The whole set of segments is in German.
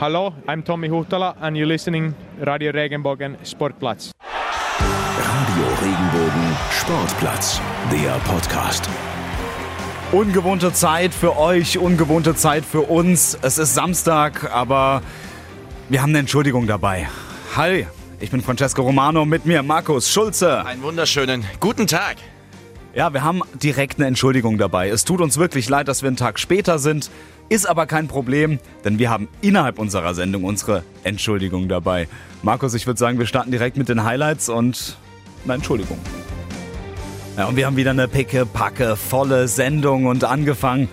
Hallo, I'm Tommy Huhtala and you're listening Radio Regenbogen Sportplatz. Radio Regenbogen Sportplatz, der Podcast. Ungewohnte Zeit für euch, ungewohnte Zeit für uns. Es ist Samstag, aber wir haben eine Entschuldigung dabei. Hi, ich bin Francesco Romano, mit mir Markus Schulze. Einen wunderschönen guten Tag. Ja, wir haben direkt eine Entschuldigung dabei. Es tut uns wirklich leid, dass wir einen Tag später sind. Ist aber kein Problem, denn wir haben innerhalb unserer Sendung unsere Entschuldigung dabei. Markus, ich würde sagen, wir starten direkt mit den Highlights und eine Entschuldigung. Ja, und wir haben wieder eine picke, packe, volle Sendung und angefangen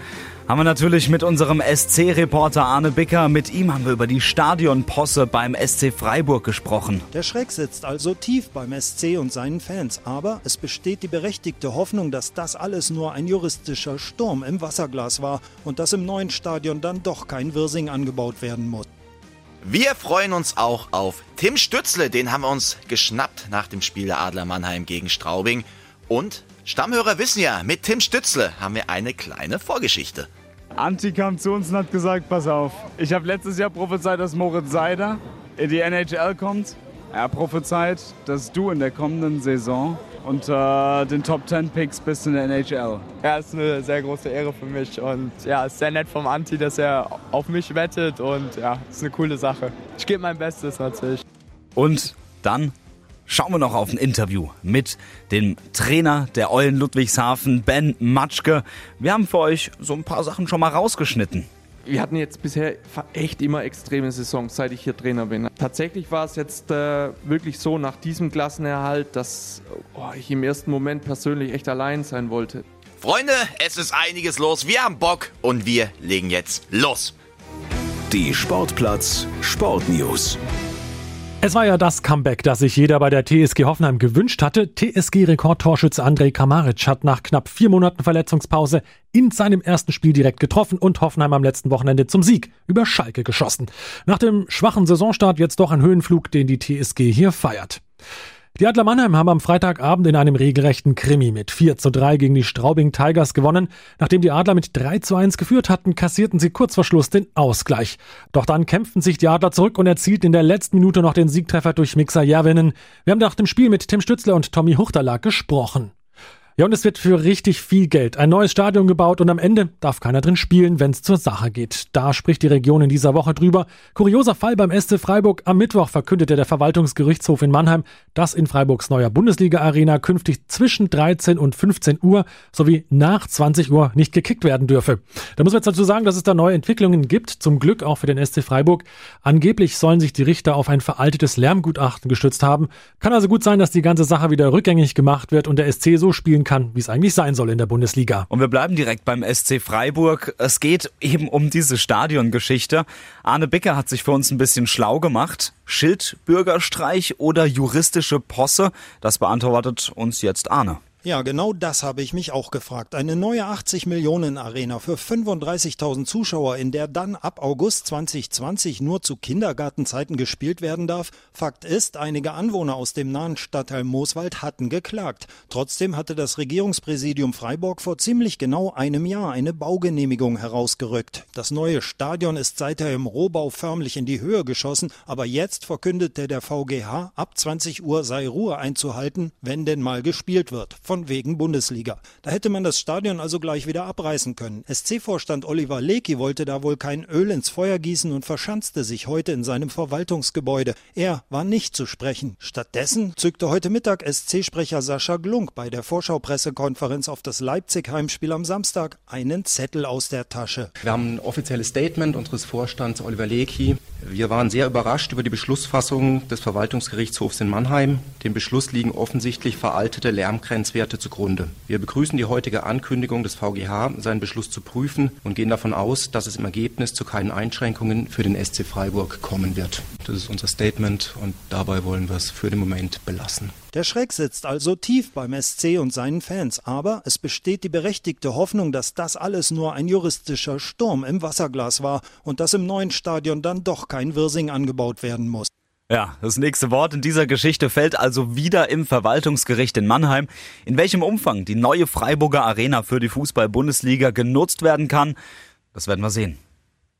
haben wir natürlich mit unserem SC-Reporter Arne Bicker. Mit ihm haben wir über die Stadionposse beim SC Freiburg gesprochen. Der Schreck sitzt also tief beim SC und seinen Fans. Aber es besteht die berechtigte Hoffnung, dass das alles nur ein juristischer Sturm im Wasserglas war und dass im neuen Stadion dann doch kein Wirsing angebaut werden muss. Wir freuen uns auch auf Tim Stützle. Den haben wir uns geschnappt nach dem Spiel der Adler Mannheim gegen Straubing. Und Stammhörer wissen ja, mit Tim Stützle haben wir eine kleine Vorgeschichte. Anti kam zu uns und hat gesagt, pass auf, ich habe letztes Jahr prophezeit, dass Moritz Seider in die NHL kommt. Er prophezeit, dass du in der kommenden Saison unter den Top 10 Picks bist in der NHL. Ja, ist eine sehr große Ehre für mich und ja, ist sehr nett vom Anti, dass er auf mich wettet und ja, ist eine coole Sache. Ich gebe mein Bestes natürlich. Und dann schauen wir noch auf ein Interview mit dem Trainer der Eulen Ludwigshafen, Ben Matschke. Wir haben für euch so ein paar Sachen schon mal rausgeschnitten. Wir hatten jetzt bisher echt immer extreme Saisons, seit ich hier Trainer bin. Tatsächlich war es jetzt äh, wirklich so nach diesem Klassenerhalt, dass oh, ich im ersten Moment persönlich echt allein sein wollte. Freunde, es ist einiges los. Wir haben Bock und wir legen jetzt los. Die Sportplatz Sportnews. Es war ja das Comeback, das sich jeder bei der TSG Hoffenheim gewünscht hatte. TSG-Rekordtorschütze Andrej Kamaric hat nach knapp vier Monaten Verletzungspause in seinem ersten Spiel direkt getroffen und Hoffenheim am letzten Wochenende zum Sieg über Schalke geschossen. Nach dem schwachen Saisonstart jetzt doch ein Höhenflug, den die TSG hier feiert. Die Adler Mannheim haben am Freitagabend in einem regelrechten Krimi mit 4 zu 3 gegen die Straubing Tigers gewonnen. Nachdem die Adler mit 3 zu 1 geführt hatten, kassierten sie kurz vor Schluss den Ausgleich. Doch dann kämpften sich die Adler zurück und erzielten in der letzten Minute noch den Siegtreffer durch Mixer Järvinen. Wir haben nach dem Spiel mit Tim Stützler und Tommy Huchterlag gesprochen. Ja, und es wird für richtig viel Geld ein neues Stadion gebaut und am Ende darf keiner drin spielen, wenn es zur Sache geht. Da spricht die Region in dieser Woche drüber. Kurioser Fall beim SC Freiburg. Am Mittwoch verkündete der Verwaltungsgerichtshof in Mannheim, dass in Freiburgs neuer Bundesliga-Arena künftig zwischen 13 und 15 Uhr sowie nach 20 Uhr nicht gekickt werden dürfe. Da muss man jetzt dazu sagen, dass es da neue Entwicklungen gibt, zum Glück auch für den SC Freiburg. Angeblich sollen sich die Richter auf ein veraltetes Lärmgutachten gestützt haben. Kann also gut sein, dass die ganze Sache wieder rückgängig gemacht wird und der SC so spielen kann, wie es eigentlich sein soll in der Bundesliga. Und wir bleiben direkt beim SC Freiburg. Es geht eben um diese Stadiongeschichte. Arne Bicker hat sich für uns ein bisschen schlau gemacht. Schildbürgerstreich oder juristische Posse? Das beantwortet uns jetzt Arne. Ja, genau das habe ich mich auch gefragt. Eine neue 80 Millionen Arena für 35.000 Zuschauer, in der dann ab August 2020 nur zu Kindergartenzeiten gespielt werden darf. Fakt ist, einige Anwohner aus dem nahen Stadtteil Mooswald hatten geklagt. Trotzdem hatte das Regierungspräsidium Freiburg vor ziemlich genau einem Jahr eine Baugenehmigung herausgerückt. Das neue Stadion ist seither im Rohbau förmlich in die Höhe geschossen, aber jetzt verkündete der VGH, ab 20 Uhr sei Ruhe einzuhalten, wenn denn mal gespielt wird. Von von wegen Bundesliga. Da hätte man das Stadion also gleich wieder abreißen können. SC-Vorstand Oliver Lecky wollte da wohl kein Öl ins Feuer gießen und verschanzte sich heute in seinem Verwaltungsgebäude. Er war nicht zu sprechen. Stattdessen zückte heute Mittag SC-Sprecher Sascha Glunk bei der Vorschaupressekonferenz auf das Leipzig-Heimspiel am Samstag einen Zettel aus der Tasche. Wir haben ein offizielles Statement unseres Vorstands Oliver Lecky. Wir waren sehr überrascht über die Beschlussfassung des Verwaltungsgerichtshofs in Mannheim. Dem Beschluss liegen offensichtlich veraltete Lärmgrenzwerte Werte zugrunde. Wir begrüßen die heutige Ankündigung des VGH, seinen Beschluss zu prüfen und gehen davon aus, dass es im Ergebnis zu keinen Einschränkungen für den SC Freiburg kommen wird. Das ist unser Statement und dabei wollen wir es für den Moment belassen. Der Schreck sitzt also tief beim SC und seinen Fans, aber es besteht die berechtigte Hoffnung, dass das alles nur ein juristischer Sturm im Wasserglas war und dass im neuen Stadion dann doch kein Wirsing angebaut werden muss. Ja, das nächste Wort in dieser Geschichte fällt also wieder im Verwaltungsgericht in Mannheim. In welchem Umfang die neue Freiburger Arena für die Fußball-Bundesliga genutzt werden kann, das werden wir sehen.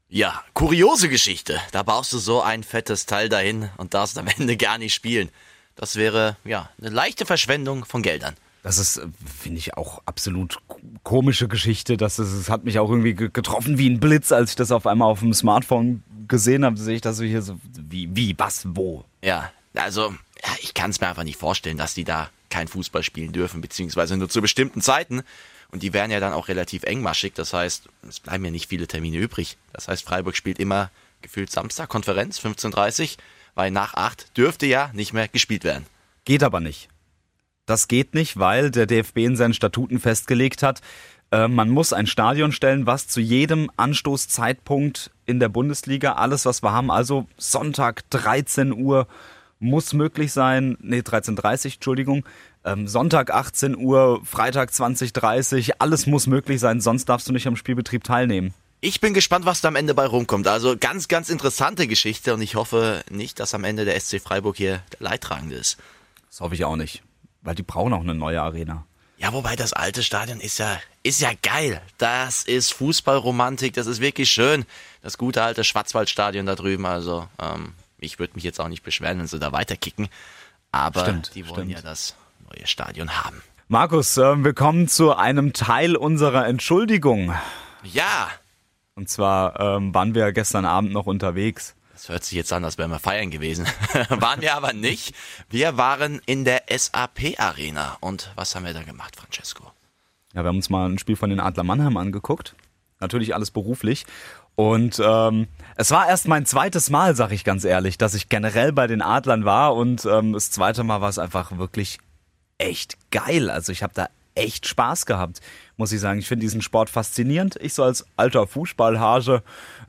Ja, kuriose Geschichte. Da baust du so ein fettes Teil dahin und darfst am Ende gar nicht spielen. Das wäre, ja, eine leichte Verschwendung von Geldern. Das ist, äh, finde ich, auch absolut komische Geschichte. Das, ist, das hat mich auch irgendwie getroffen wie ein Blitz, als ich das auf einmal auf dem Smartphone gesehen habe. Sehe ich das so hier so, wie, wie, was, wo? Ja, also, ja, ich kann es mir einfach nicht vorstellen, dass die da kein Fußball spielen dürfen, beziehungsweise nur zu bestimmten Zeiten. Und die wären ja dann auch relativ engmaschig. Das heißt, es bleiben ja nicht viele Termine übrig. Das heißt, Freiburg spielt immer gefühlt Samstag, Konferenz, 15.30 Uhr, weil nach 8 dürfte ja nicht mehr gespielt werden. Geht aber nicht. Das geht nicht, weil der DFB in seinen Statuten festgelegt hat, äh, man muss ein Stadion stellen, was zu jedem Anstoßzeitpunkt in der Bundesliga, alles was wir haben, also Sonntag 13 Uhr muss möglich sein, nee 13.30 Entschuldigung, ähm, Sonntag 18 Uhr, Freitag 20.30 alles muss möglich sein, sonst darfst du nicht am Spielbetrieb teilnehmen. Ich bin gespannt, was da am Ende bei rumkommt. Also ganz, ganz interessante Geschichte und ich hoffe nicht, dass am Ende der SC Freiburg hier der Leidtragende ist. Das hoffe ich auch nicht. Weil die brauchen auch eine neue Arena. Ja, wobei das alte Stadion ist ja, ist ja geil. Das ist Fußballromantik, das ist wirklich schön. Das gute alte Schwarzwaldstadion da drüben, also ähm, ich würde mich jetzt auch nicht beschweren, wenn sie da weiterkicken. Aber Stimmt, die wollen stimmt. ja das neue Stadion haben. Markus, äh, wir kommen zu einem Teil unserer Entschuldigung. Ja, Und zwar ähm, waren wir gestern Abend noch unterwegs. Das hört sich jetzt an, als wären wir feiern gewesen. waren wir aber nicht. Wir waren in der SAP Arena. Und was haben wir da gemacht, Francesco? Ja, wir haben uns mal ein Spiel von den Adler Mannheim angeguckt. Natürlich alles beruflich. Und ähm, es war erst mein zweites Mal, sag ich ganz ehrlich, dass ich generell bei den Adlern war. Und ähm, das zweite Mal war es einfach wirklich echt geil. Also ich habe da echt Spaß gehabt, muss ich sagen. Ich finde diesen Sport faszinierend. Ich so als alter Fußballhage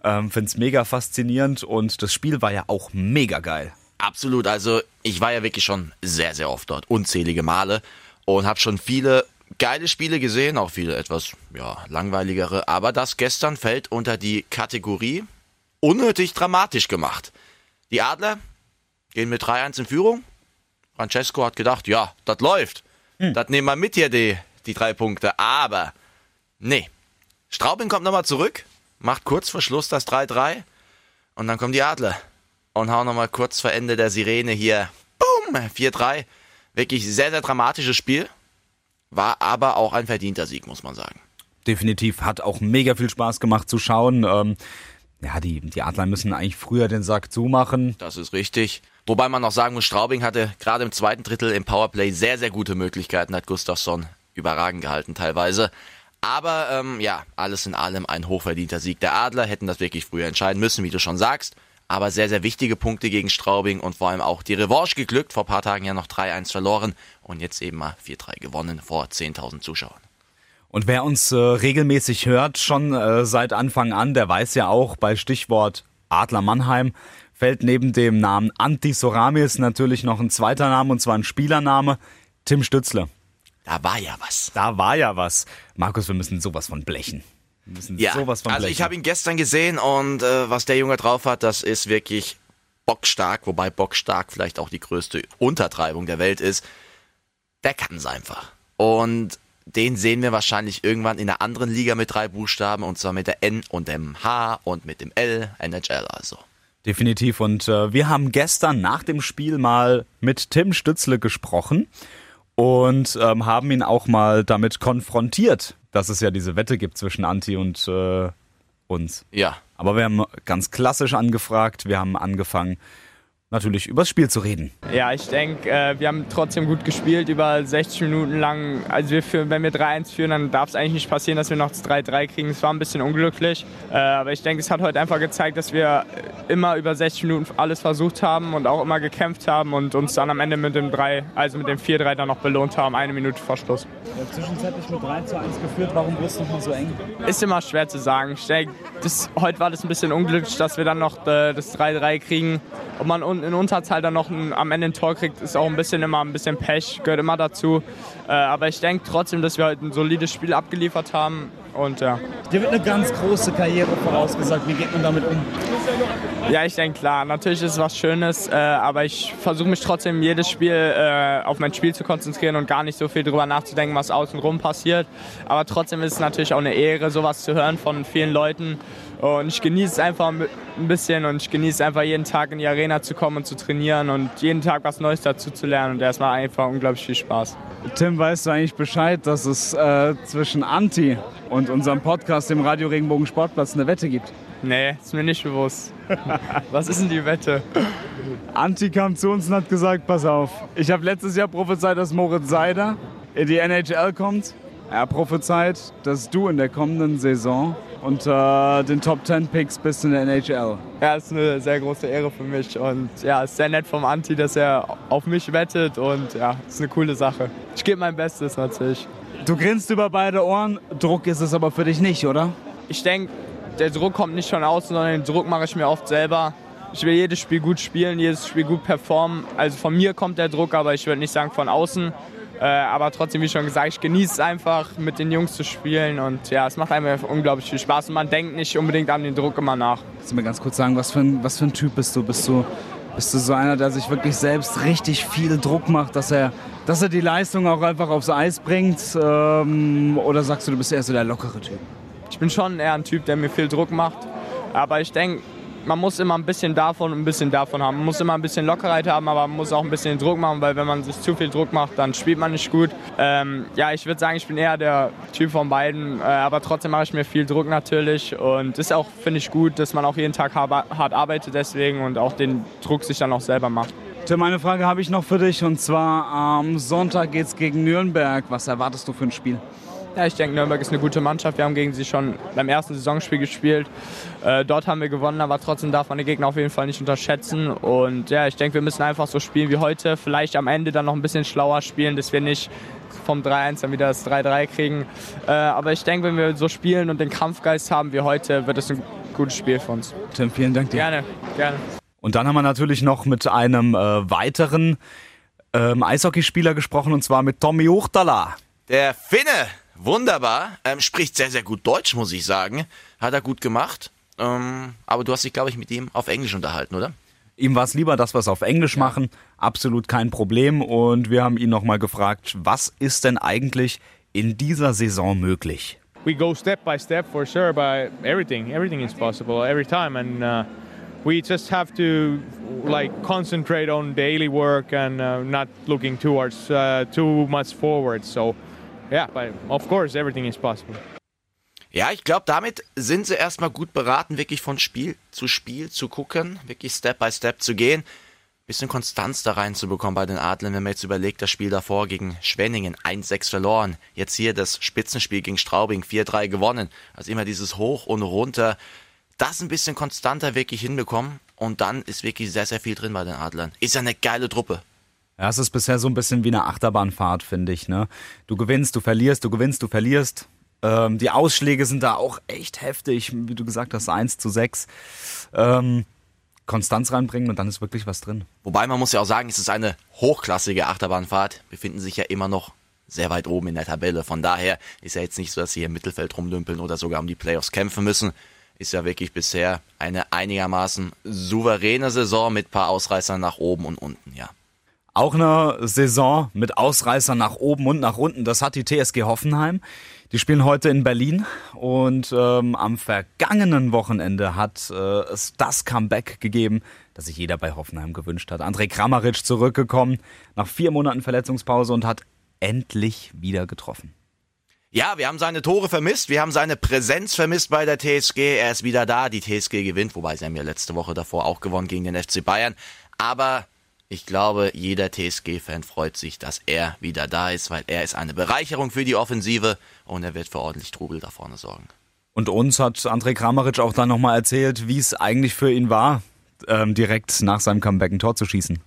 ähm, finde es mega faszinierend. Und das Spiel war ja auch mega geil. Absolut. Also ich war ja wirklich schon sehr, sehr oft dort, unzählige Male und habe schon viele geile Spiele gesehen, auch viele etwas ja, langweiligere. Aber das gestern fällt unter die Kategorie unnötig dramatisch gemacht. Die Adler gehen mit 3-1 in Führung. Francesco hat gedacht, ja, das läuft. Das nehmen wir mit hier, die, die drei Punkte. Aber, nee. Straubing kommt nochmal zurück, macht kurz vor Schluss das 3-3 und dann kommen die Adler und hauen nochmal kurz vor Ende der Sirene hier, boom, 4-3. Wirklich sehr, sehr dramatisches Spiel. War aber auch ein verdienter Sieg, muss man sagen. definitiv hat auch mega viel Spaß gemacht zu schauen. Ähm, ja, die, die Adler müssen eigentlich früher den Sack zumachen. Das ist richtig. Wobei man noch sagen muss, Straubing hatte gerade im zweiten Drittel im Powerplay sehr, sehr gute Möglichkeiten, hat Gustafsson überragend gehalten teilweise. Aber ähm, ja, alles in allem ein hochverdienter Sieg der Adler, hätten das wirklich früher entscheiden müssen, wie du schon sagst. Aber sehr, sehr wichtige Punkte gegen Straubing und vor allem auch die Revanche geglückt. Vor paar Tagen ja noch 3-1 verloren und jetzt eben mal 4-3 gewonnen vor 10.000 Zuschauern. Und wer uns äh, regelmäßig hört, schon äh, seit Anfang an, der weiß ja auch, bei Stichwort Adler Mannheim fällt neben dem Namen Anti Soramis natürlich noch ein zweiter Name, und zwar ein Spielername, Tim Stützle. Da war ja was. Da war ja was. Markus, wir müssen sowas von blechen. Wir müssen Ja, sowas von also blechen. ich habe ihn gestern gesehen und äh, was der Junge drauf hat, das ist wirklich bockstark, wobei bockstark vielleicht auch die größte Untertreibung der Welt ist. Der kann es einfach. Und den sehen wir wahrscheinlich irgendwann in einer anderen Liga mit drei Buchstaben und zwar mit der N und dem H und mit dem L, NHL also. Definitiv. Und äh, wir haben gestern nach dem Spiel mal mit Tim Stützle gesprochen und ähm, haben ihn auch mal damit konfrontiert, dass es ja diese Wette gibt zwischen Anti und äh, uns. Ja, Aber wir haben ganz klassisch angefragt. Wir haben angefangen, natürlich übers Spiel zu reden. Ja, ich denke, äh, wir haben trotzdem gut gespielt, über 60 Minuten lang. Also wir führen, wenn wir 3-1 führen, dann darf es eigentlich nicht passieren, dass wir noch das 3-3 kriegen. Es war ein bisschen unglücklich. Äh, aber ich denke, es hat heute einfach gezeigt, dass wir immer über 60 Minuten alles versucht haben und auch immer gekämpft haben und uns dann am Ende mit dem 3, also mit dem 4-3 dann noch belohnt haben, eine Minute vor Schluss. Zwischenzeitlich mit 3 zu 1 geführt. Warum wurde es nochmal so eng? Ist immer schwer zu sagen. Ich denke, heute war das ein bisschen unglücklich, dass wir dann noch äh, das 3-3 kriegen. Ob man un- in Unterzahl dann noch ein, am Ende ein Tor kriegt, ist auch ein bisschen immer ein bisschen Pech, gehört immer dazu. Äh, aber ich denke trotzdem, dass wir heute ein solides Spiel abgeliefert haben Und ja. Dir wird eine ganz große Karriere vorausgesagt. Wie geht man damit um? Ja, ich denke klar. Natürlich ist es was Schönes, äh, aber ich versuche mich trotzdem jedes Spiel äh, auf mein Spiel zu konzentrieren und gar nicht so viel drüber nachzudenken, was außenrum passiert. Aber trotzdem ist es natürlich auch eine Ehre, sowas zu hören von vielen Leuten. Und ich genieße es einfach ein bisschen und ich genieße einfach jeden Tag in die Arena zu kommen und zu trainieren und jeden Tag was Neues dazu zu lernen. Und das macht einfach unglaublich viel Spaß. Tim, weißt du eigentlich Bescheid, dass es äh, zwischen Anti und unserem Podcast, dem Radio Regenbogen Sportplatz, eine Wette gibt? Nee, ist mir nicht bewusst. Was ist denn die Wette? Anti kam zu uns und hat gesagt, pass auf, ich habe letztes Jahr prophezeit, dass Moritz Seider in die NHL kommt. Er prophezeit, dass du in der kommenden Saison unter den Top 10 Picks bist in der NHL. Ja, ist eine sehr große Ehre für mich und ja, ist sehr nett vom Anti, dass er auf mich wettet und ja, ist eine coole Sache. Ich gebe mein Bestes natürlich. Du grinst über beide Ohren, Druck ist es aber für dich nicht, oder? Ich denke, der Druck kommt nicht von außen, sondern den Druck mache ich mir oft selber. Ich will jedes Spiel gut spielen, jedes Spiel gut performen. Also von mir kommt der Druck, aber ich würde nicht sagen von außen. Äh, aber trotzdem, wie schon gesagt, ich genieße es einfach, mit den Jungs zu spielen. Und ja, es macht einfach unglaublich viel Spaß. Und man denkt nicht unbedingt an den Druck immer nach. Kannst du mir ganz kurz sagen, was für ein, was für ein Typ bist du? Bist du bist du so einer, der sich wirklich selbst richtig viel Druck macht, dass er, dass er die Leistung auch einfach aufs Eis bringt? Ähm, oder sagst du, du bist eher so der lockere Typ? Ich bin schon eher ein Typ, der mir viel Druck macht. Aber ich denke, man muss immer ein bisschen davon und ein bisschen davon haben. Man muss immer ein bisschen Lockerheit haben, aber man muss auch ein bisschen Druck machen, weil wenn man sich zu viel Druck macht, dann spielt man nicht gut. Ähm, ja, ich würde sagen, ich bin eher der Typ von beiden, äh, aber trotzdem mache ich mir viel Druck natürlich und ist auch, finde ich, gut, dass man auch jeden Tag hart arbeitet deswegen und auch den Druck sich dann auch selber macht. Tim, eine Frage habe ich noch für dich und zwar am Sonntag geht es gegen Nürnberg. Was erwartest du für ein Spiel? Ja, ich denke, Nürnberg ist eine gute Mannschaft. Wir haben gegen sie schon beim ersten Saisonspiel gespielt. Äh, dort haben wir gewonnen, aber trotzdem darf man die Gegner auf jeden Fall nicht unterschätzen. Und ja, ich denke, wir müssen einfach so spielen wie heute. Vielleicht am Ende dann noch ein bisschen schlauer spielen, dass wir nicht vom 3-1 dann wieder das 3-3 kriegen. Äh, aber ich denke, wenn wir so spielen und den Kampfgeist haben wie heute, wird es ein gutes Spiel für uns. Tim, vielen Dank dir. Gerne, gerne. Und dann haben wir natürlich noch mit einem äh, weiteren ähm, Eishockeyspieler gesprochen, und zwar mit Tommy Huchtala. Der Finne Wunderbar. Ähm, spricht sehr, sehr gut Deutsch, muss ich sagen. Hat er gut gemacht. Ähm, aber du hast dich, glaube ich, mit ihm auf Englisch unterhalten, oder? Ihm war es lieber, dass wir es auf Englisch ja. machen. Absolut kein Problem. Und wir haben ihn nochmal gefragt, was ist denn eigentlich in dieser Saison möglich? We go step by step for sure, but everything, everything is possible every time. And uh, we just have to like concentrate on daily work and uh, not looking towards uh, too much forward. So yeah, of course everything is possible. Ja, ich glaube, damit sind sie erstmal gut beraten, wirklich von Spiel zu Spiel zu gucken, wirklich Step by Step zu gehen, bisschen Konstanz da reinzubekommen bei den Adlern, wenn man jetzt überlegt, das Spiel davor gegen Schwenningen 1-6 verloren, jetzt hier das Spitzenspiel gegen Straubing 4-3 gewonnen, also immer dieses Hoch und runter, das ein bisschen konstanter wirklich hinbekommen und dann ist wirklich sehr, sehr viel drin bei den Adlern. Ist ja eine geile Truppe. Ja, es ist bisher so ein bisschen wie eine Achterbahnfahrt, finde ich. Ne? Du gewinnst, du verlierst, du gewinnst, du verlierst. Ähm, die Ausschläge sind da auch echt heftig, wie du gesagt hast, 1 zu 6. Ähm, Konstanz reinbringen und dann ist wirklich was drin. Wobei man muss ja auch sagen, es ist eine hochklassige Achterbahnfahrt, befinden sich ja immer noch sehr weit oben in der Tabelle. Von daher ist ja jetzt nicht so, dass sie hier im Mittelfeld rumdümpeln oder sogar um die Playoffs kämpfen müssen. Ist ja wirklich bisher eine einigermaßen souveräne Saison mit paar Ausreißern nach oben und unten, ja. Auch eine Saison mit Ausreißern nach oben und nach unten. Das hat die TSG Hoffenheim. Die spielen heute in Berlin und ähm, am vergangenen Wochenende hat äh, es das Comeback gegeben, das sich jeder bei Hoffenheim gewünscht hat. André Kramaric zurückgekommen nach vier Monaten Verletzungspause und hat endlich wieder getroffen. Ja, wir haben seine Tore vermisst, wir haben seine Präsenz vermisst bei der TSG. Er ist wieder da, die TSG gewinnt, wobei sie haben ja letzte Woche davor auch gewonnen gegen den FC Bayern. Aber ich glaube, jeder TSG-Fan freut sich, dass er wieder da ist, weil er ist eine Bereicherung für die Offensive und er wird für ordentlich Trubel da vorne sorgen. Und uns hat André Kramaric auch dann nochmal erzählt, wie es eigentlich für ihn war, ähm, direkt nach seinem Comeback ein Tor zu schießen.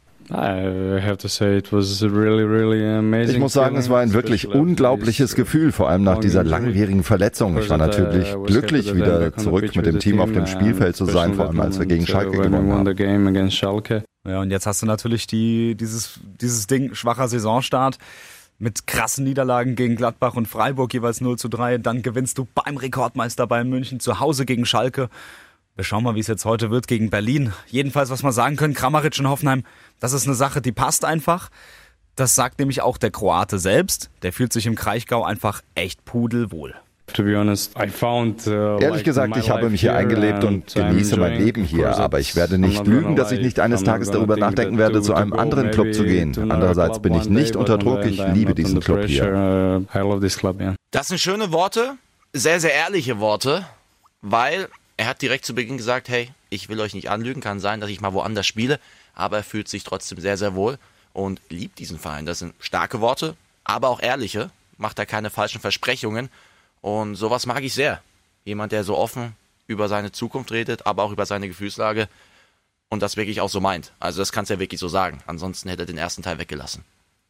Ich muss sagen, es war ein wirklich unglaubliches Gefühl, vor allem nach dieser langwierigen Verletzung. Ich war natürlich glücklich, wieder zurück mit dem Team auf dem Spielfeld zu sein, vor allem als wir gegen Schalke gewonnen haben. Ja, und jetzt hast du natürlich die, dieses, dieses Ding, schwacher Saisonstart. mit krassen Niederlagen gegen Gladbach und Freiburg jeweils 0 zu 3. Dann gewinnst du beim Rekordmeister Bayern München zu Hause gegen Schalke. Wir schauen mal, wie es jetzt heute wird gegen Berlin. Jedenfalls, was wir sagen können, Kramaric in Hoffenheim, das ist eine Sache, die passt einfach. Das sagt nämlich auch der Kroate selbst. Der fühlt sich im Kraichgau einfach echt pudelwohl. Uh, Ehrlich gesagt, ich habe mich hier eingelebt und genieße mein Leben hier, aber ich werde nicht lügen, dass ich nicht eines Tages darüber nachdenken werde, zu einem anderen Club zu gehen. Andererseits bin ich nicht unter Druck, ich liebe diesen Club hier. Das sind schöne Worte, sehr, sehr ehrliche Worte, weil er hat direkt zu Beginn gesagt, hey, ich will euch nicht anlügen, kann sein, dass ich mal woanders spiele, aber er fühlt sich trotzdem sehr, sehr wohl und liebt diesen Verein. Das sind starke Worte, aber auch ehrliche, macht er keine falschen Versprechungen und sowas mag ich sehr. Jemand, der so offen über seine Zukunft redet, aber auch über seine Gefühlslage und das wirklich auch so meint. Also das kannst du ja wirklich so sagen. Ansonsten hätte er den ersten Teil weggelassen.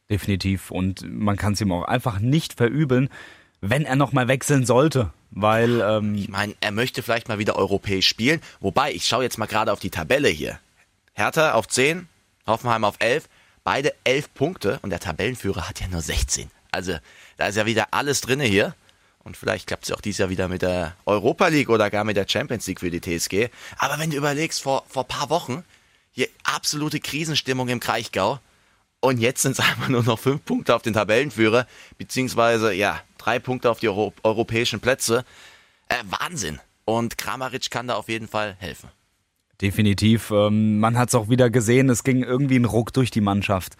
Definitiv. Und man kann es ihm auch einfach nicht verübeln, wenn er nochmal wechseln sollte. Weil, ähm ich meine, er möchte vielleicht mal wieder europäisch spielen. Wobei, ich schaue jetzt mal gerade auf die Tabelle hier. Hertha auf 10, Hoffenheim auf 11. Beide 11 Punkte und der Tabellenführer hat ja nur 16. Also da ist ja wieder alles drinne hier. Und vielleicht klappt es auch dieses Jahr wieder mit der Europa League oder gar mit der Champions League für die TSG. Aber wenn du überlegst, vor, vor paar Wochen, hier absolute Krisenstimmung im Kraichgau. Und jetzt sind es einfach nur noch fünf Punkte auf den Tabellenführer, beziehungsweise, ja, drei Punkte auf die Euro europäischen Plätze. Äh, Wahnsinn. Und Kramaric kann da auf jeden Fall helfen. Definitiv. Ähm, man hat es auch wieder gesehen, es ging irgendwie ein Ruck durch die Mannschaft.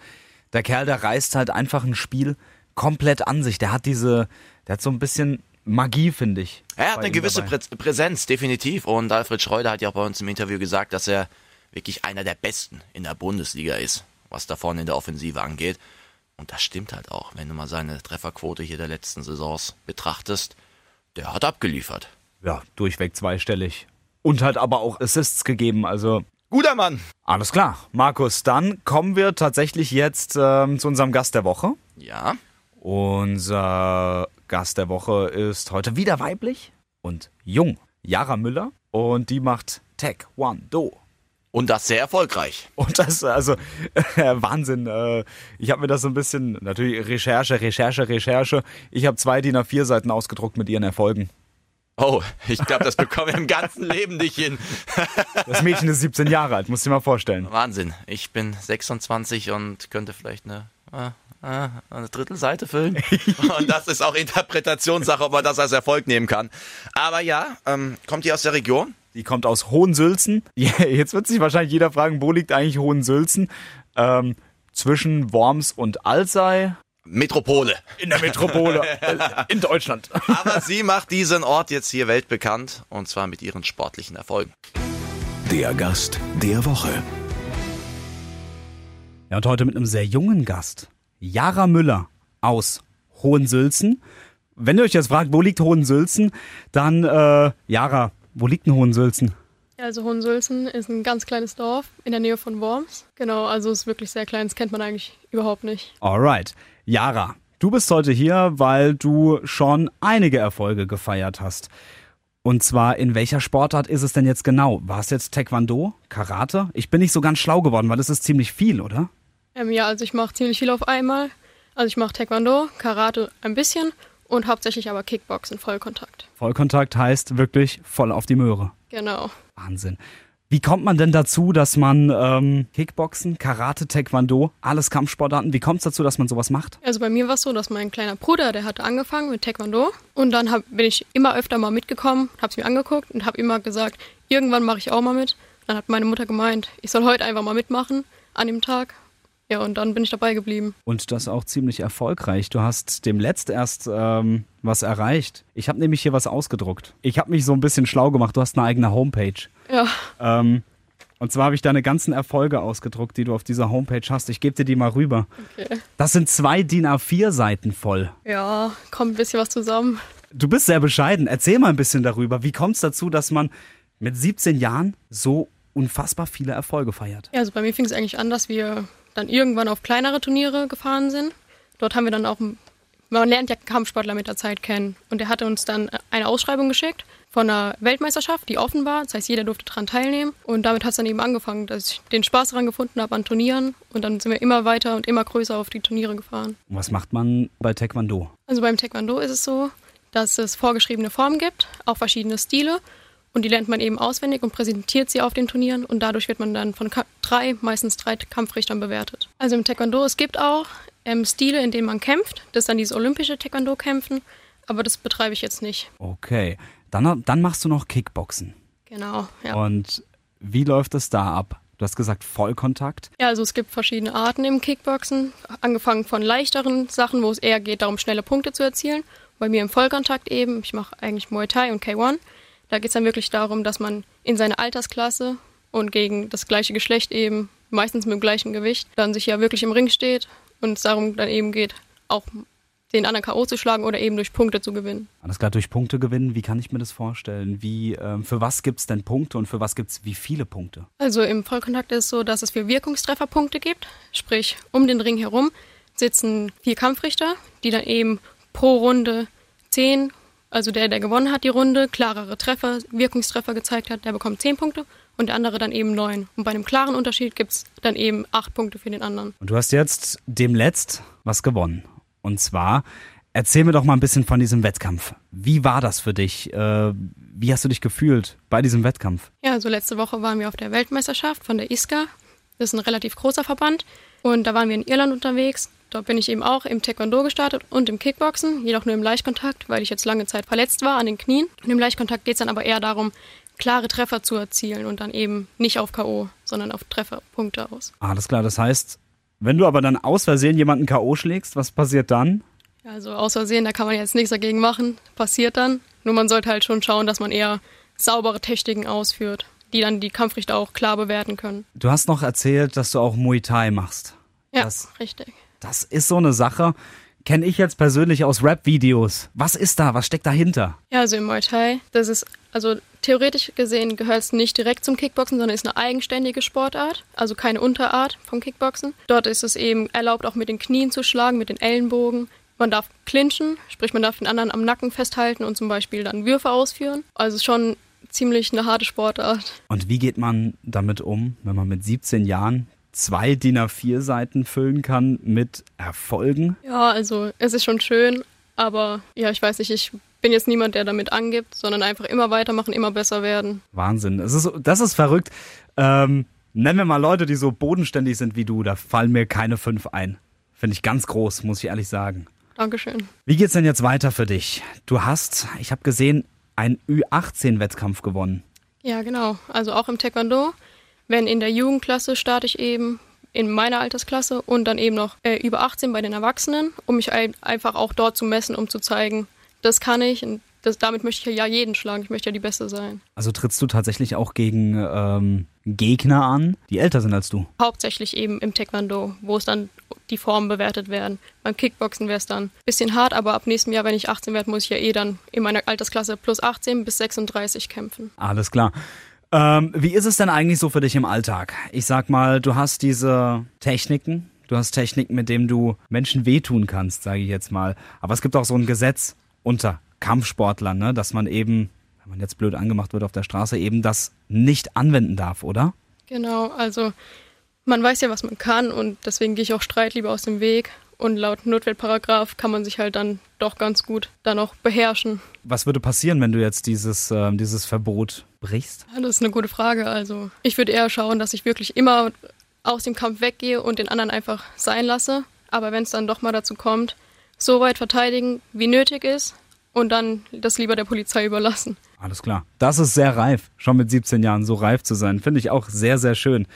Der Kerl, der reißt halt einfach ein Spiel komplett an sich. Der hat diese, der hat so ein bisschen Magie, finde ich. Er hat eine gewisse Prä Präsenz, definitiv. Und Alfred Schreuder hat ja auch bei uns im Interview gesagt, dass er wirklich einer der Besten in der Bundesliga ist, was da vorne in der Offensive angeht. Und das stimmt halt auch, wenn du mal seine Trefferquote hier der letzten Saisons betrachtest. Der hat abgeliefert. Ja, durchweg zweistellig. Und hat aber auch Assists gegeben, also. Guter Mann! Alles klar. Markus, dann kommen wir tatsächlich jetzt ähm, zu unserem Gast der Woche. Ja. Unser Gast der Woche ist heute wieder weiblich und jung. Jara Müller. Und die macht Taekwondo. Und das sehr erfolgreich. Und das, also, äh, Wahnsinn. Äh, ich habe mir das so ein bisschen, natürlich Recherche, Recherche, Recherche. Ich habe zwei DIN A4 Seiten ausgedruckt mit ihren Erfolgen. Oh, ich glaube, das bekommen wir im ganzen Leben nicht hin. das Mädchen ist 17 Jahre alt, musst du dir mal vorstellen. Wahnsinn. Ich bin 26 und könnte vielleicht eine äh, eine Drittelseite füllen. Und das ist auch Interpretationssache, ob man das als Erfolg nehmen kann. Aber ja, ähm, kommt die aus der Region? Die kommt aus Hohensülzen. Jetzt wird sich wahrscheinlich jeder fragen, wo liegt eigentlich Hohensülzen? Ähm, zwischen Worms und Alzey. Metropole. In der Metropole. in Deutschland. Aber sie macht diesen Ort jetzt hier weltbekannt. Und zwar mit ihren sportlichen Erfolgen. Der Gast der Woche. Ja, und heute mit einem sehr jungen Gast. Jara Müller aus Hohensülzen. Wenn ihr euch jetzt fragt, wo liegt Hohensülzen, dann, äh, Jara, wo liegt denn Hohensülzen? Also Hohensülzen ist ein ganz kleines Dorf in der Nähe von Worms. Genau, also ist wirklich sehr klein, das kennt man eigentlich überhaupt nicht. Alright. Jara, du bist heute hier, weil du schon einige Erfolge gefeiert hast. Und zwar, in welcher Sportart ist es denn jetzt genau? War es jetzt Taekwondo, Karate? Ich bin nicht so ganz schlau geworden, weil das ist ziemlich viel, oder? Ähm, ja, also ich mache ziemlich viel auf einmal. Also ich mache Taekwondo, Karate ein bisschen und hauptsächlich aber Kickboxen, Vollkontakt. Vollkontakt heißt wirklich voll auf die Möhre. Genau. Wahnsinn. Wie kommt man denn dazu, dass man ähm, Kickboxen, Karate, Taekwondo, alles Kampfsportarten, wie kommt es dazu, dass man sowas macht? Also bei mir war es so, dass mein kleiner Bruder, der hatte angefangen mit Taekwondo und dann hab, bin ich immer öfter mal mitgekommen, habe es mir angeguckt und habe immer gesagt, irgendwann mache ich auch mal mit. Dann hat meine Mutter gemeint, ich soll heute einfach mal mitmachen an dem Tag ja, und dann bin ich dabei geblieben. Und das auch ziemlich erfolgreich. Du hast dem letzt erst ähm, was erreicht. Ich habe nämlich hier was ausgedruckt. Ich habe mich so ein bisschen schlau gemacht. Du hast eine eigene Homepage. Ja. Ähm, und zwar habe ich deine ganzen Erfolge ausgedruckt, die du auf dieser Homepage hast. Ich gebe dir die mal rüber. Okay. Das sind zwei DIN A4 Seiten voll. Ja, kommt ein bisschen was zusammen. Du bist sehr bescheiden. Erzähl mal ein bisschen darüber. Wie kommt es dazu, dass man mit 17 Jahren so unfassbar viele Erfolge feiert? Ja, also bei mir fing es eigentlich an, dass wir dann irgendwann auf kleinere Turniere gefahren sind. Dort haben wir dann auch man lernt ja Kampfsportler mit der Zeit kennen. Und er hatte uns dann eine Ausschreibung geschickt von einer Weltmeisterschaft, die offen war. Das heißt, jeder durfte daran teilnehmen. Und damit hat es dann eben angefangen, dass ich den Spaß daran gefunden habe an Turnieren. Und dann sind wir immer weiter und immer größer auf die Turniere gefahren. Was macht man bei Taekwondo? Also beim Taekwondo ist es so, dass es vorgeschriebene Formen gibt, auch verschiedene Stile. Und die lernt man eben auswendig und präsentiert sie auf den Turnieren. Und dadurch wird man dann von drei, meistens drei Kampfrichtern bewertet. Also im Taekwondo, es gibt auch ähm, Stile, in denen man kämpft. Das ist dann dieses olympische Taekwondo-Kämpfen. Aber das betreibe ich jetzt nicht. Okay. Dann, dann machst du noch Kickboxen. Genau, ja. Und wie läuft es da ab? Du hast gesagt Vollkontakt. Ja, also es gibt verschiedene Arten im Kickboxen. Angefangen von leichteren Sachen, wo es eher geht darum, schnelle Punkte zu erzielen. Bei mir im Vollkontakt eben. Ich mache eigentlich Muay Thai und K1. Da geht es dann wirklich darum, dass man in seiner Altersklasse und gegen das gleiche Geschlecht eben, meistens mit dem gleichen Gewicht, dann sich ja wirklich im Ring steht und es darum dann eben geht, auch den anderen K.O. zu schlagen oder eben durch Punkte zu gewinnen. Alles klar, durch Punkte gewinnen, wie kann ich mir das vorstellen? Wie, ähm, für was gibt es denn Punkte und für was gibt es wie viele Punkte? Also im Vollkontakt ist es so, dass es für Wirkungstrefferpunkte gibt, sprich um den Ring herum sitzen vier Kampfrichter, die dann eben pro Runde zehn, also der, der gewonnen hat die Runde, klarere Treffer, Wirkungstreffer gezeigt hat, der bekommt zehn Punkte und der andere dann eben neun. Und bei einem klaren Unterschied gibt es dann eben acht Punkte für den anderen. Und du hast jetzt demletzt was gewonnen. Und zwar, erzähl mir doch mal ein bisschen von diesem Wettkampf. Wie war das für dich? Äh, wie hast du dich gefühlt bei diesem Wettkampf? Ja, also letzte Woche waren wir auf der Weltmeisterschaft von der ISCA. Das ist ein relativ großer Verband. Und da waren wir in Irland unterwegs. Dort bin ich eben auch im Taekwondo gestartet und im Kickboxen, jedoch nur im Leichtkontakt, weil ich jetzt lange Zeit verletzt war an den Knien. Und im Leichtkontakt geht es dann aber eher darum, klare Treffer zu erzielen und dann eben nicht auf K.O., sondern auf Trefferpunkte aus. Alles klar, das heißt, wenn du aber dann aus Versehen jemanden K.O. schlägst, was passiert dann? Also aus Versehen, da kann man jetzt nichts dagegen machen. Passiert dann. Nur man sollte halt schon schauen, dass man eher saubere Techniken ausführt, die dann die Kampfrichter auch klar bewerten können. Du hast noch erzählt, dass du auch Muay Thai machst. Ja, das, richtig. Das ist so eine Sache kenne ich jetzt persönlich aus Rap-Videos. Was ist da? Was steckt dahinter? Ja, also im Muay Thai, das ist, also theoretisch gesehen gehört es nicht direkt zum Kickboxen, sondern ist eine eigenständige Sportart, also keine Unterart vom Kickboxen. Dort ist es eben erlaubt, auch mit den Knien zu schlagen, mit den Ellenbogen. Man darf clinchen, sprich man darf den anderen am Nacken festhalten und zum Beispiel dann Würfe ausführen. Also schon ziemlich eine harte Sportart. Und wie geht man damit um, wenn man mit 17 Jahren zwei DIN A4 Seiten füllen kann mit Erfolgen? Ja, also es ist schon schön, aber ja, ich weiß nicht, ich bin jetzt niemand, der damit angibt, sondern einfach immer weitermachen, immer besser werden. Wahnsinn, das ist, das ist verrückt. Ähm, nennen wir mal Leute, die so bodenständig sind wie du, da fallen mir keine fünf ein. Finde ich ganz groß, muss ich ehrlich sagen. Dankeschön. Wie geht's denn jetzt weiter für dich? Du hast, ich habe gesehen, einen Ü18-Wettkampf gewonnen. Ja, genau. Also auch im Taekwondo. Wenn in der Jugendklasse starte ich eben in meiner Altersklasse und dann eben noch äh, über 18 bei den Erwachsenen, um mich ein, einfach auch dort zu messen, um zu zeigen, das kann ich und das, damit möchte ich ja jeden schlagen. Ich möchte ja die Beste sein. Also trittst du tatsächlich auch gegen ähm, Gegner an, die älter sind als du? Hauptsächlich eben im Taekwondo, wo es dann die Formen bewertet werden. Beim Kickboxen wäre es dann ein bisschen hart, aber ab nächstem Jahr, wenn ich 18 werde, muss ich ja eh dann in meiner Altersklasse plus 18 bis 36 kämpfen. Alles klar. Ähm, wie ist es denn eigentlich so für dich im Alltag? Ich sag mal, du hast diese Techniken, du hast Techniken, mit denen du Menschen wehtun kannst, sage ich jetzt mal. Aber es gibt auch so ein Gesetz unter Kampfsportlern, ne, dass man eben, wenn man jetzt blöd angemacht wird auf der Straße, eben das nicht anwenden darf, oder? Genau, also man weiß ja, was man kann und deswegen gehe ich auch Streit lieber aus dem Weg. Und laut Notwehrparagraf kann man sich halt dann doch ganz gut dann auch beherrschen. Was würde passieren, wenn du jetzt dieses, äh, dieses Verbot brichst? Ja, das ist eine gute Frage. Also ich würde eher schauen, dass ich wirklich immer aus dem Kampf weggehe und den anderen einfach sein lasse. Aber wenn es dann doch mal dazu kommt, so weit verteidigen, wie nötig ist und dann das lieber der Polizei überlassen. Alles klar. Das ist sehr reif, schon mit 17 Jahren so reif zu sein. Finde ich auch sehr, sehr schön.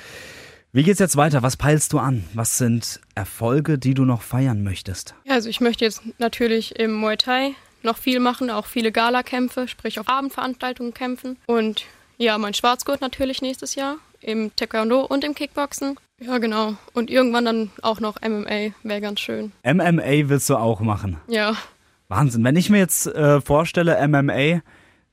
Wie geht's jetzt weiter? Was peilst du an? Was sind Erfolge, die du noch feiern möchtest? Ja, also ich möchte jetzt natürlich im Muay Thai noch viel machen, auch viele Gala-Kämpfe, sprich auf Abendveranstaltungen kämpfen. Und ja, mein Schwarzgurt natürlich nächstes Jahr im Taekwondo und im Kickboxen. Ja, genau. Und irgendwann dann auch noch MMA, wäre ganz schön. MMA willst du auch machen? Ja. Wahnsinn. Wenn ich mir jetzt äh, vorstelle, MMA,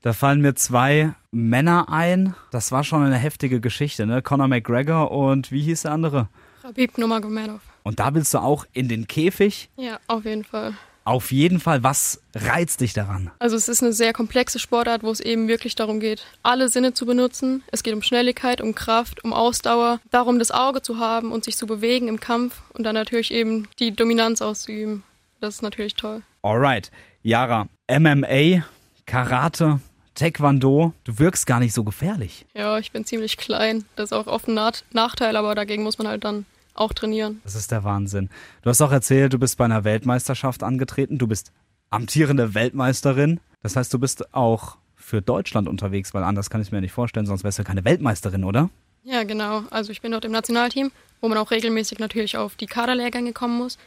da fallen mir zwei Männer ein. Das war schon eine heftige Geschichte, ne? Conor McGregor und wie hieß der andere? Khabib Nurmagomedov. Und da willst du auch in den Käfig? Ja, auf jeden Fall. Auf jeden Fall, was reizt dich daran? Also es ist eine sehr komplexe Sportart, wo es eben wirklich darum geht, alle Sinne zu benutzen. Es geht um Schnelligkeit, um Kraft, um Ausdauer, darum das Auge zu haben und sich zu bewegen im Kampf und dann natürlich eben die Dominanz auszuüben. Das ist natürlich toll. Alright. Yara, MMA, Karate, Taekwondo, du wirkst gar nicht so gefährlich. Ja, ich bin ziemlich klein. Das ist auch oft ein Nachteil, aber dagegen muss man halt dann auch trainieren. Das ist der Wahnsinn. Du hast auch erzählt, du bist bei einer Weltmeisterschaft angetreten. Du bist amtierende Weltmeisterin. Das heißt, du bist auch für Deutschland unterwegs, weil anders kann ich mir nicht vorstellen, sonst wärst du keine Weltmeisterin, oder? Ja, genau. Also ich bin dort im Nationalteam, wo man auch regelmäßig natürlich auf die Kaderlehrgänge kommen muss.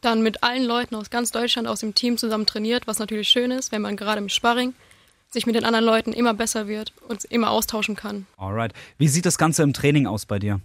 Dann mit allen Leuten aus ganz Deutschland aus dem Team zusammen trainiert, was natürlich schön ist, wenn man gerade im Sparring sich mit den anderen Leuten immer besser wird und immer austauschen kann. Alright. Wie sieht das Ganze im Training aus bei dir?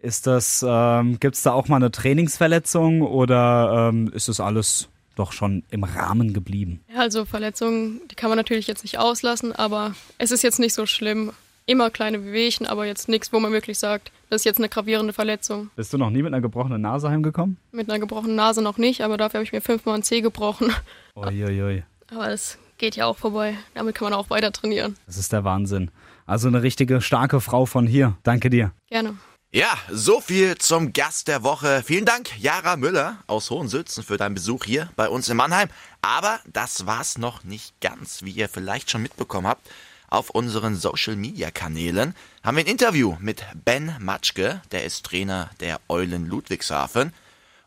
Ist das, ähm, gibt es da auch mal eine Trainingsverletzung oder ähm, ist das alles doch schon im Rahmen geblieben? Ja, also Verletzungen, die kann man natürlich jetzt nicht auslassen, aber es ist jetzt nicht so schlimm. Immer kleine Wehwehchen, aber jetzt nichts, wo man wirklich sagt, das ist jetzt eine gravierende Verletzung. Bist du noch nie mit einer gebrochenen Nase heimgekommen? Mit einer gebrochenen Nase noch nicht, aber dafür habe ich mir fünfmal ein Zeh gebrochen. Uiuiui. Aber das geht ja auch vorbei. Damit kann man auch weiter trainieren. Das ist der Wahnsinn. Also eine richtige starke Frau von hier. Danke dir. Gerne. Ja, so viel zum Gast der Woche. Vielen Dank, Jara Müller aus Hohensülzen, für deinen Besuch hier bei uns in Mannheim. Aber das war's noch nicht ganz, wie ihr vielleicht schon mitbekommen habt. Auf unseren Social Media Kanälen haben wir ein Interview mit Ben Matschke, der ist Trainer der Eulen Ludwigshafen.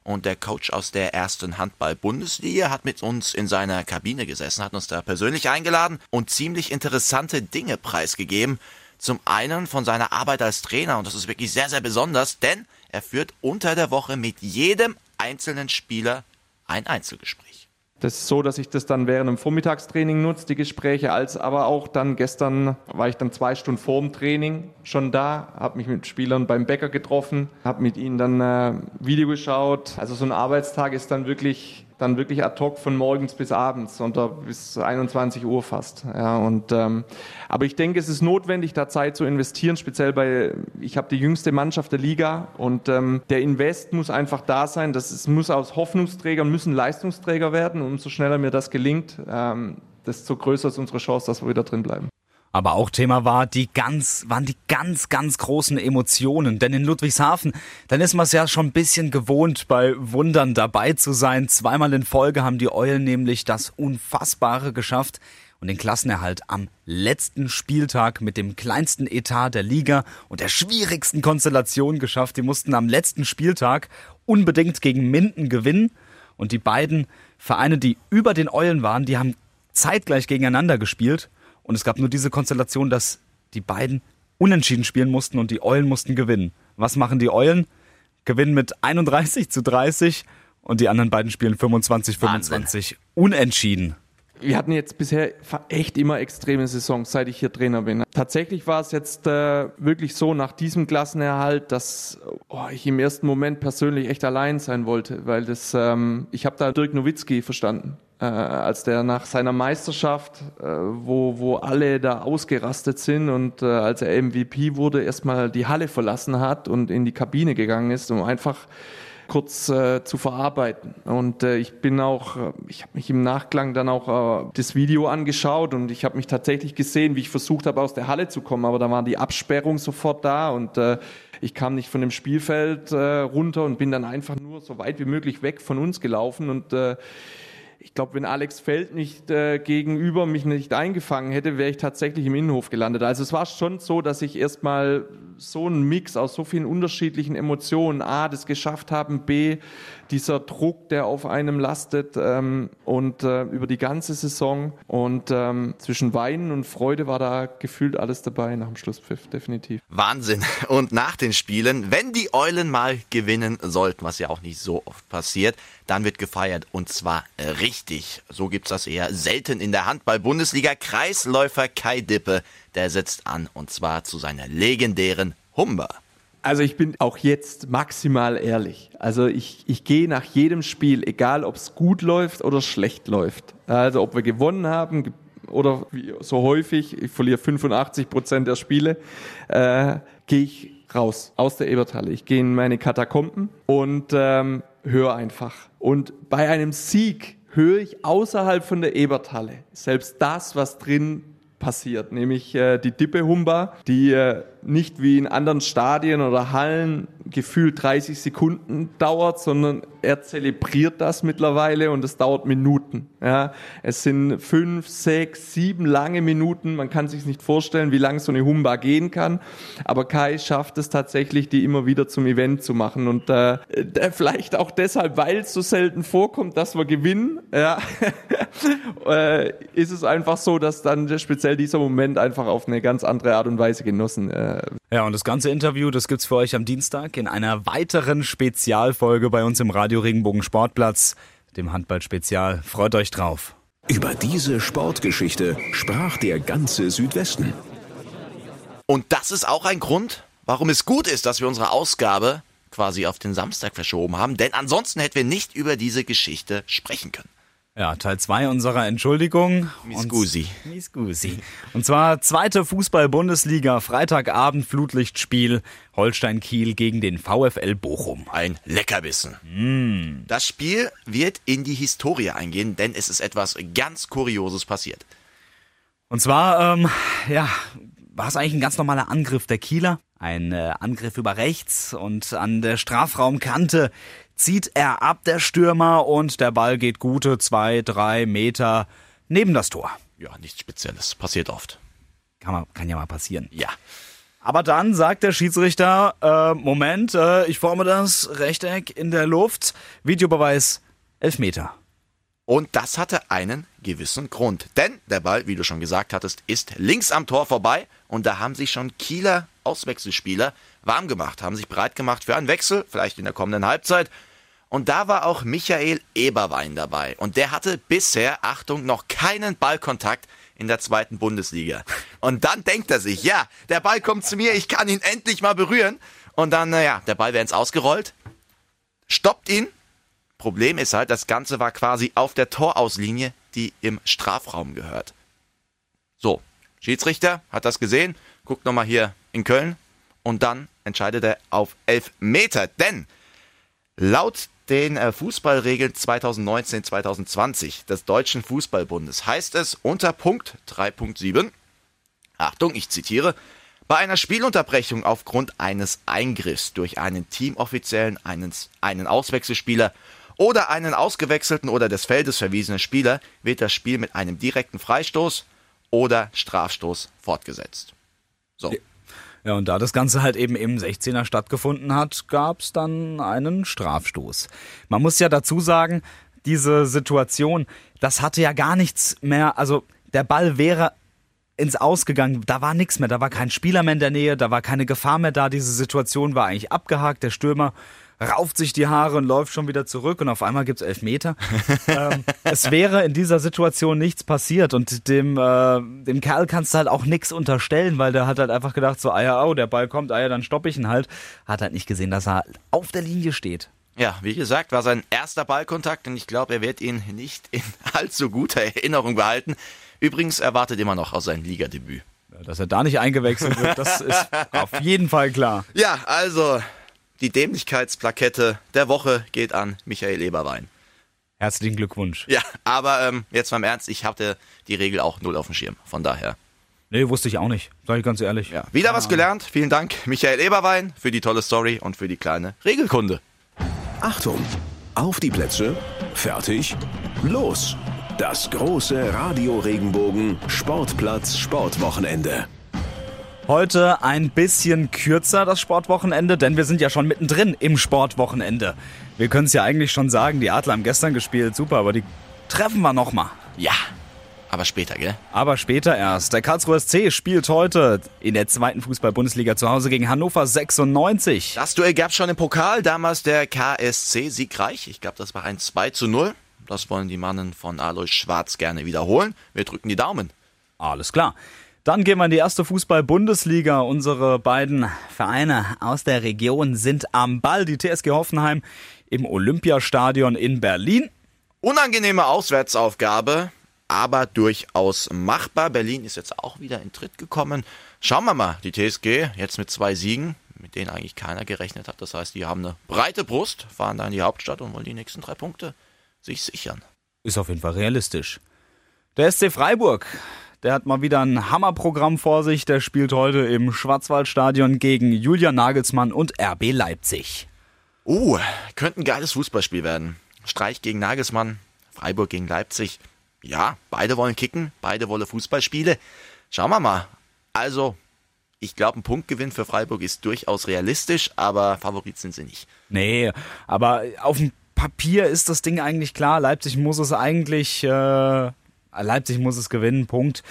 Und der Coach aus der ersten Handball-Bundesliga hat mit uns in seiner Kabine gesessen, hat uns da persönlich eingeladen und ziemlich interessante Dinge preisgegeben. Zum einen von seiner Arbeit als Trainer und das ist wirklich sehr, sehr besonders, denn er führt unter der Woche mit jedem einzelnen Spieler ein Einzelgespräch. Das ist so, dass ich das dann während dem Vormittagstraining nutze, die Gespräche, als aber auch dann gestern war ich dann zwei Stunden vor dem Training schon da, habe mich mit Spielern beim Bäcker getroffen, habe mit ihnen dann äh, Video geschaut. Also so ein Arbeitstag ist dann wirklich dann wirklich ad hoc von morgens bis abends und bis 21 Uhr fast. Ja, und, ähm, aber ich denke, es ist notwendig, da Zeit zu investieren, speziell bei, ich habe die jüngste Mannschaft der Liga und ähm, der Invest muss einfach da sein. Das ist, muss aus Hoffnungsträgern, müssen Leistungsträger werden. Und umso schneller mir das gelingt, ähm, desto größer ist unsere Chance, dass wir wieder drin bleiben. Aber auch Thema war die ganz, waren die ganz, ganz großen Emotionen. Denn in Ludwigshafen, dann ist man es ja schon ein bisschen gewohnt, bei Wundern dabei zu sein. Zweimal in Folge haben die Eulen nämlich das Unfassbare geschafft und den Klassenerhalt am letzten Spieltag mit dem kleinsten Etat der Liga und der schwierigsten Konstellation geschafft. Die mussten am letzten Spieltag unbedingt gegen Minden gewinnen. Und die beiden Vereine, die über den Eulen waren, die haben zeitgleich gegeneinander gespielt. Und es gab nur diese Konstellation, dass die beiden unentschieden spielen mussten und die Eulen mussten gewinnen. Was machen die Eulen? Gewinnen mit 31 zu 30 und die anderen beiden spielen 25 25 unentschieden. Wir hatten jetzt bisher echt immer extreme Saisons, seit ich hier Trainer bin. Tatsächlich war es jetzt äh, wirklich so nach diesem Klassenerhalt, dass oh, ich im ersten Moment persönlich echt allein sein wollte, weil das ähm, ich habe da Dirk Nowitzki verstanden äh, als der nach seiner Meisterschaft, äh, wo, wo alle da ausgerastet sind und äh, als er MVP wurde, erstmal die Halle verlassen hat und in die Kabine gegangen ist, um einfach kurz äh, zu verarbeiten. Und äh, ich bin auch, äh, ich habe mich im Nachklang dann auch äh, das Video angeschaut und ich habe mich tatsächlich gesehen, wie ich versucht habe, aus der Halle zu kommen, aber da war die Absperrung sofort da und äh, ich kam nicht von dem Spielfeld äh, runter und bin dann einfach nur so weit wie möglich weg von uns gelaufen und äh, ich glaube, wenn Alex Feld nicht äh, gegenüber mich nicht eingefangen hätte, wäre ich tatsächlich im Innenhof gelandet. Also es war schon so, dass ich erstmal so einen Mix aus so vielen unterschiedlichen Emotionen, A, das geschafft haben, B, dieser Druck, der auf einem lastet ähm, und äh, über die ganze Saison und ähm, zwischen Weinen und Freude war da gefühlt alles dabei nach dem Schlusspfiff, definitiv. Wahnsinn. Und nach den Spielen, wenn die Eulen mal gewinnen sollten, was ja auch nicht so oft passiert, dann wird gefeiert und zwar richtig. So gibt's das eher selten in der Handball-Bundesliga. Kreisläufer Kai Dippe, der setzt an und zwar zu seiner legendären Humber. Also ich bin auch jetzt maximal ehrlich. Also ich, ich gehe nach jedem Spiel, egal ob es gut läuft oder schlecht läuft. Also ob wir gewonnen haben oder so häufig, ich verliere 85 Prozent der Spiele, äh, gehe ich raus aus der Eberthalle. Ich gehe in meine Katakomben und ähm, höre einfach. Und bei einem Sieg höre ich außerhalb von der Eberthalle selbst das, was drin passiert, nämlich äh, die Dippe-Humba, die äh, nicht wie in anderen Stadien oder Hallen gefühlt 30 Sekunden dauert, sondern er zelebriert das mittlerweile und es dauert Minuten. Ja, es sind fünf, sechs, sieben lange Minuten. Man kann sich nicht vorstellen, wie lang so eine Humba gehen kann. Aber Kai schafft es tatsächlich, die immer wieder zum Event zu machen und äh, vielleicht auch deshalb, weil es so selten vorkommt, dass wir gewinnen. Ja, äh, ist es einfach so, dass dann speziell dieser Moment einfach auf eine ganz andere Art und Weise genossen äh, ja, und das ganze Interview, das gibt's für euch am Dienstag in einer weiteren Spezialfolge bei uns im Radio Regenbogen Sportplatz, dem Handball-Spezial. Freut euch drauf. Über diese Sportgeschichte sprach der ganze Südwesten. Und das ist auch ein Grund, warum es gut ist, dass wir unsere Ausgabe quasi auf den Samstag verschoben haben, denn ansonsten hätten wir nicht über diese Geschichte sprechen können. Ja, Teil 2 unserer Entschuldigung. Miscusi. Miscusi. Und zwar zweite Fußball-Bundesliga, Freitagabend Flutlichtspiel, Holstein-Kiel gegen den VfL Bochum. Ein Leckerbissen. Mm. Das Spiel wird in die Historie eingehen, denn es ist etwas ganz Kurioses passiert. Und zwar, ähm, ja, war es eigentlich ein ganz normaler Angriff der Kieler. Ein äh, Angriff über rechts und an der Strafraumkante zieht er ab, der Stürmer, und der Ball geht gute zwei, drei Meter neben das Tor. Ja, nichts Spezielles. Passiert oft. Kann, man, kann ja mal passieren. Ja. Aber dann sagt der Schiedsrichter, äh, Moment, äh, ich forme das Rechteck in der Luft. Videobeweis, elf Meter. Und das hatte einen gewissen Grund. Denn der Ball, wie du schon gesagt hattest, ist links am Tor vorbei. Und da haben sich schon Kieler Auswechselspieler warm gemacht, haben sich bereit gemacht für einen Wechsel, vielleicht in der kommenden Halbzeit. Und da war auch Michael Eberwein dabei. Und der hatte bisher, Achtung, noch keinen Ballkontakt in der zweiten Bundesliga. Und dann denkt er sich, ja, der Ball kommt zu mir, ich kann ihn endlich mal berühren. Und dann, naja, der Ball wäre ins Ausgerollt, stoppt ihn. Problem ist halt, das Ganze war quasi auf der Torauslinie, die im Strafraum gehört. So, Schiedsrichter hat das gesehen, guckt nochmal hier in Köln und dann entscheidet er auf elf Meter, denn laut den äh, Fußballregeln 2019-2020 des Deutschen Fußballbundes heißt es unter Punkt 3.7, Achtung, ich zitiere, bei einer Spielunterbrechung aufgrund eines Eingriffs durch einen Teamoffiziellen, einen, einen Auswechselspieler oder einen ausgewechselten oder des Feldes verwiesenen Spieler wird das Spiel mit einem direkten Freistoß oder Strafstoß fortgesetzt. So. Ja, und da das Ganze halt eben im 16er stattgefunden hat, gab es dann einen Strafstoß. Man muss ja dazu sagen, diese Situation, das hatte ja gar nichts mehr, also der Ball wäre ins Ausgegangen, da war nichts mehr, da war kein Spieler mehr in der Nähe, da war keine Gefahr mehr da, diese Situation war eigentlich abgehakt, der Stürmer rauft sich die Haare und läuft schon wieder zurück und auf einmal gibt's elf Meter. ähm, es wäre in dieser Situation nichts passiert und dem, äh, dem Kerl kannst du halt auch nichts unterstellen, weil der hat halt einfach gedacht, so, ah ja, oh, der Ball kommt, ah ja, dann stopp ich ihn halt. Hat halt nicht gesehen, dass er auf der Linie steht. Ja, wie gesagt, war sein erster Ballkontakt und ich glaube, er wird ihn nicht in allzu guter Erinnerung behalten. Übrigens erwartet immer noch aus seinem Ligadebüt. Dass er da nicht eingewechselt wird, das ist auf jeden Fall klar. Ja, also die Dämlichkeitsplakette der Woche geht an Michael Eberwein. Herzlichen Glückwunsch. Ja, aber ähm, jetzt mal im Ernst, ich hatte die Regel auch null auf dem Schirm. Von daher. Nee, wusste ich auch nicht. Sag ich ganz ehrlich. Ja, wieder was gelernt. Vielen Dank, Michael Eberwein, für die tolle Story und für die kleine Regelkunde. Achtung! Auf die Plätze, fertig, los! Das große Radio Regenbogen Sportplatz Sportwochenende. Heute ein bisschen kürzer das Sportwochenende, denn wir sind ja schon mittendrin im Sportwochenende. Wir können es ja eigentlich schon sagen, die Adler haben gestern gespielt, super, aber die treffen wir nochmal. Ja, aber später, gell? Aber später erst. Der Karlsruher SC spielt heute in der zweiten Fußball-Bundesliga zu Hause gegen Hannover 96. Das Duell gab schon im Pokal, damals der KSC siegreich. Ich glaube, das war ein 2 zu 0. Das wollen die Mannen von Alois Schwarz gerne wiederholen. Wir drücken die Daumen. Alles klar. Dann gehen wir in die erste Fußball-Bundesliga. Unsere beiden Vereine aus der Region sind am Ball. Die TSG Hoffenheim im Olympiastadion in Berlin. Unangenehme Auswärtsaufgabe, aber durchaus machbar. Berlin ist jetzt auch wieder in Tritt gekommen. Schauen wir mal, die TSG jetzt mit zwei Siegen, mit denen eigentlich keiner gerechnet hat. Das heißt, die haben eine breite Brust, fahren da in die Hauptstadt und wollen die nächsten drei Punkte sich sichern. Ist auf jeden Fall realistisch. Der SC Freiburg, der hat mal wieder ein Hammerprogramm vor sich. Der spielt heute im Schwarzwaldstadion gegen Julian Nagelsmann und RB Leipzig. Uh, könnte ein geiles Fußballspiel werden. Streich gegen Nagelsmann, Freiburg gegen Leipzig. Ja, beide wollen kicken, beide wollen Fußballspiele. Schauen wir mal. Also, ich glaube, ein Punktgewinn für Freiburg ist durchaus realistisch, aber Favorit sind sie nicht. Nee, aber auf dem Papier ist das Ding eigentlich klar. Leipzig muss es eigentlich, äh, Leipzig muss es gewinnen, Punkt.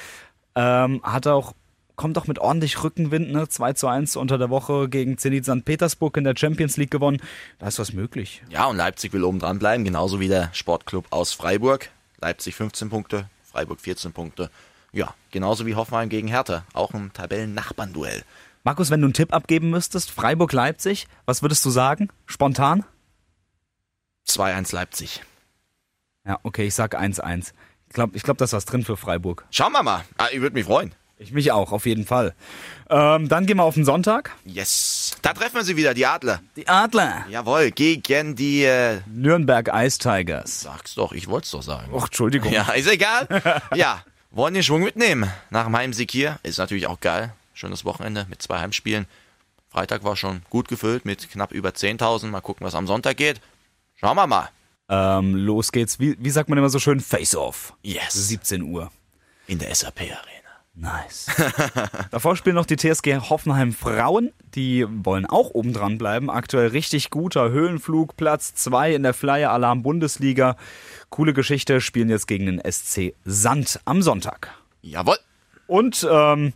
Ähm, hat auch, kommt auch mit ordentlich Rückenwind, ne? 2 zu 1 unter der Woche gegen Zenit St. Petersburg in der Champions League gewonnen. Da ist was möglich. Ja, und Leipzig will oben dran bleiben, genauso wie der Sportclub aus Freiburg. Leipzig 15 Punkte, Freiburg 14 Punkte. Ja, genauso wie Hoffenheim gegen Hertha, auch ein Tabellennachbarn-Duell. Markus, wenn du einen Tipp abgeben müsstest, Freiburg-Leipzig, was würdest du sagen? Spontan? 2-1 Leipzig. Ja, okay, ich sag 1-1. Ich glaube, ich glaub, da ist was drin für Freiburg. Schauen wir mal. Ah, ich würde mich freuen. Ich mich auch, auf jeden Fall. Ähm, dann gehen wir auf den Sonntag. Yes. Da treffen wir sie wieder, die Adler. Die Adler. Jawohl, gegen die äh, Nürnberg Ice Tigers. Sag's doch, ich wollt's doch sagen. Ach, Entschuldigung. Ja, ist egal. ja, wollen den Schwung mitnehmen. Nach dem Heimsieg hier. Ist natürlich auch geil. Schönes Wochenende mit zwei Heimspielen. Freitag war schon gut gefüllt mit knapp über 10.000. Mal gucken, was am Sonntag geht. Schauen wir mal. Ähm, los geht's. Wie, wie sagt man immer so schön? Face-Off. Yes. 17 Uhr. In der SAP Arena. Nice. Davor spielen noch die TSG Hoffenheim Frauen. Die wollen auch oben dran bleiben. Aktuell richtig guter Höhenflug, Platz 2 in der Flyer Alarm Bundesliga. Coole Geschichte, spielen jetzt gegen den SC Sand am Sonntag. Jawohl. Und ähm,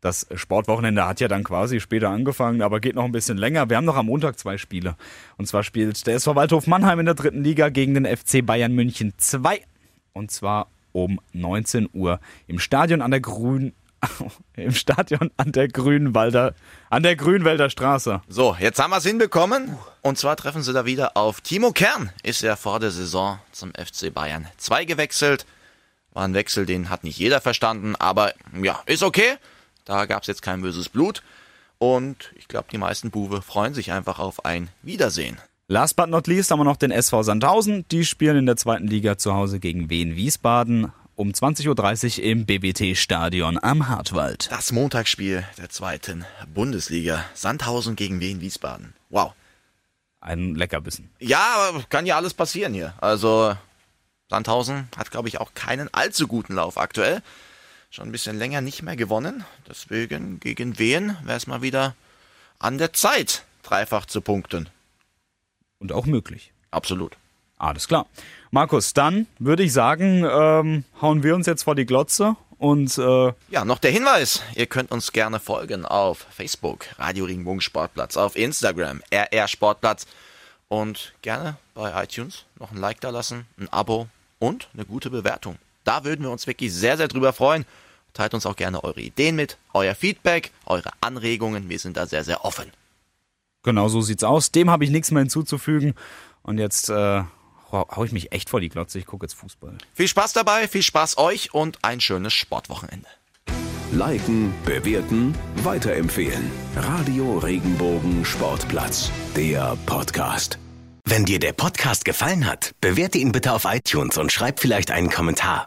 das Sportwochenende hat ja dann quasi später angefangen, aber geht noch ein bisschen länger. Wir haben noch am Montag zwei Spiele. Und zwar spielt der SV Waldhof Mannheim in der dritten Liga gegen den FC Bayern München 2. Und zwar um 19 Uhr im Stadion an der Grün im Stadion an der Grünwalder an der Grünwälder Straße. So, jetzt haben wir es hinbekommen und zwar treffen sie da wieder auf Timo Kern. Ist ja vor der Saison zum FC Bayern 2 gewechselt. War ein Wechsel, den hat nicht jeder verstanden, aber ja, ist okay. Da gab es jetzt kein böses Blut und ich glaube, die meisten Buwe freuen sich einfach auf ein Wiedersehen. Last but not least haben wir noch den SV Sandhausen. Die spielen in der zweiten Liga zu Hause gegen Wien Wiesbaden um 20.30 Uhr im BBT-Stadion am Hartwald. Das Montagsspiel der zweiten Bundesliga. Sandhausen gegen Wien Wiesbaden. Wow. Ein Leckerbissen. Ja, kann ja alles passieren hier. Also Sandhausen hat, glaube ich, auch keinen allzu guten Lauf aktuell. Schon ein bisschen länger nicht mehr gewonnen. Deswegen gegen wen wäre es mal wieder an der Zeit, dreifach zu punkten. Und auch möglich. Absolut. Alles klar. Markus, dann würde ich sagen, ähm, hauen wir uns jetzt vor die Glotze und äh ja, noch der Hinweis, ihr könnt uns gerne folgen auf Facebook, Radio Regenbogen Sportplatz, auf Instagram, RR Sportplatz und gerne bei iTunes noch ein Like da lassen, ein Abo und eine gute Bewertung. Da würden wir uns wirklich sehr, sehr drüber freuen. Teilt uns auch gerne eure Ideen mit, euer Feedback, eure Anregungen. Wir sind da sehr, sehr offen. Genau so sieht's aus. Dem habe ich nichts mehr hinzuzufügen. Und jetzt äh, hau ich mich echt vor die Glotze. Ich gucke jetzt Fußball. Viel Spaß dabei, viel Spaß euch und ein schönes Sportwochenende. Liken, bewerten, weiterempfehlen. Radio Regenbogen Sportplatz, der Podcast. Wenn dir der Podcast gefallen hat, bewerte ihn bitte auf iTunes und schreib vielleicht einen Kommentar.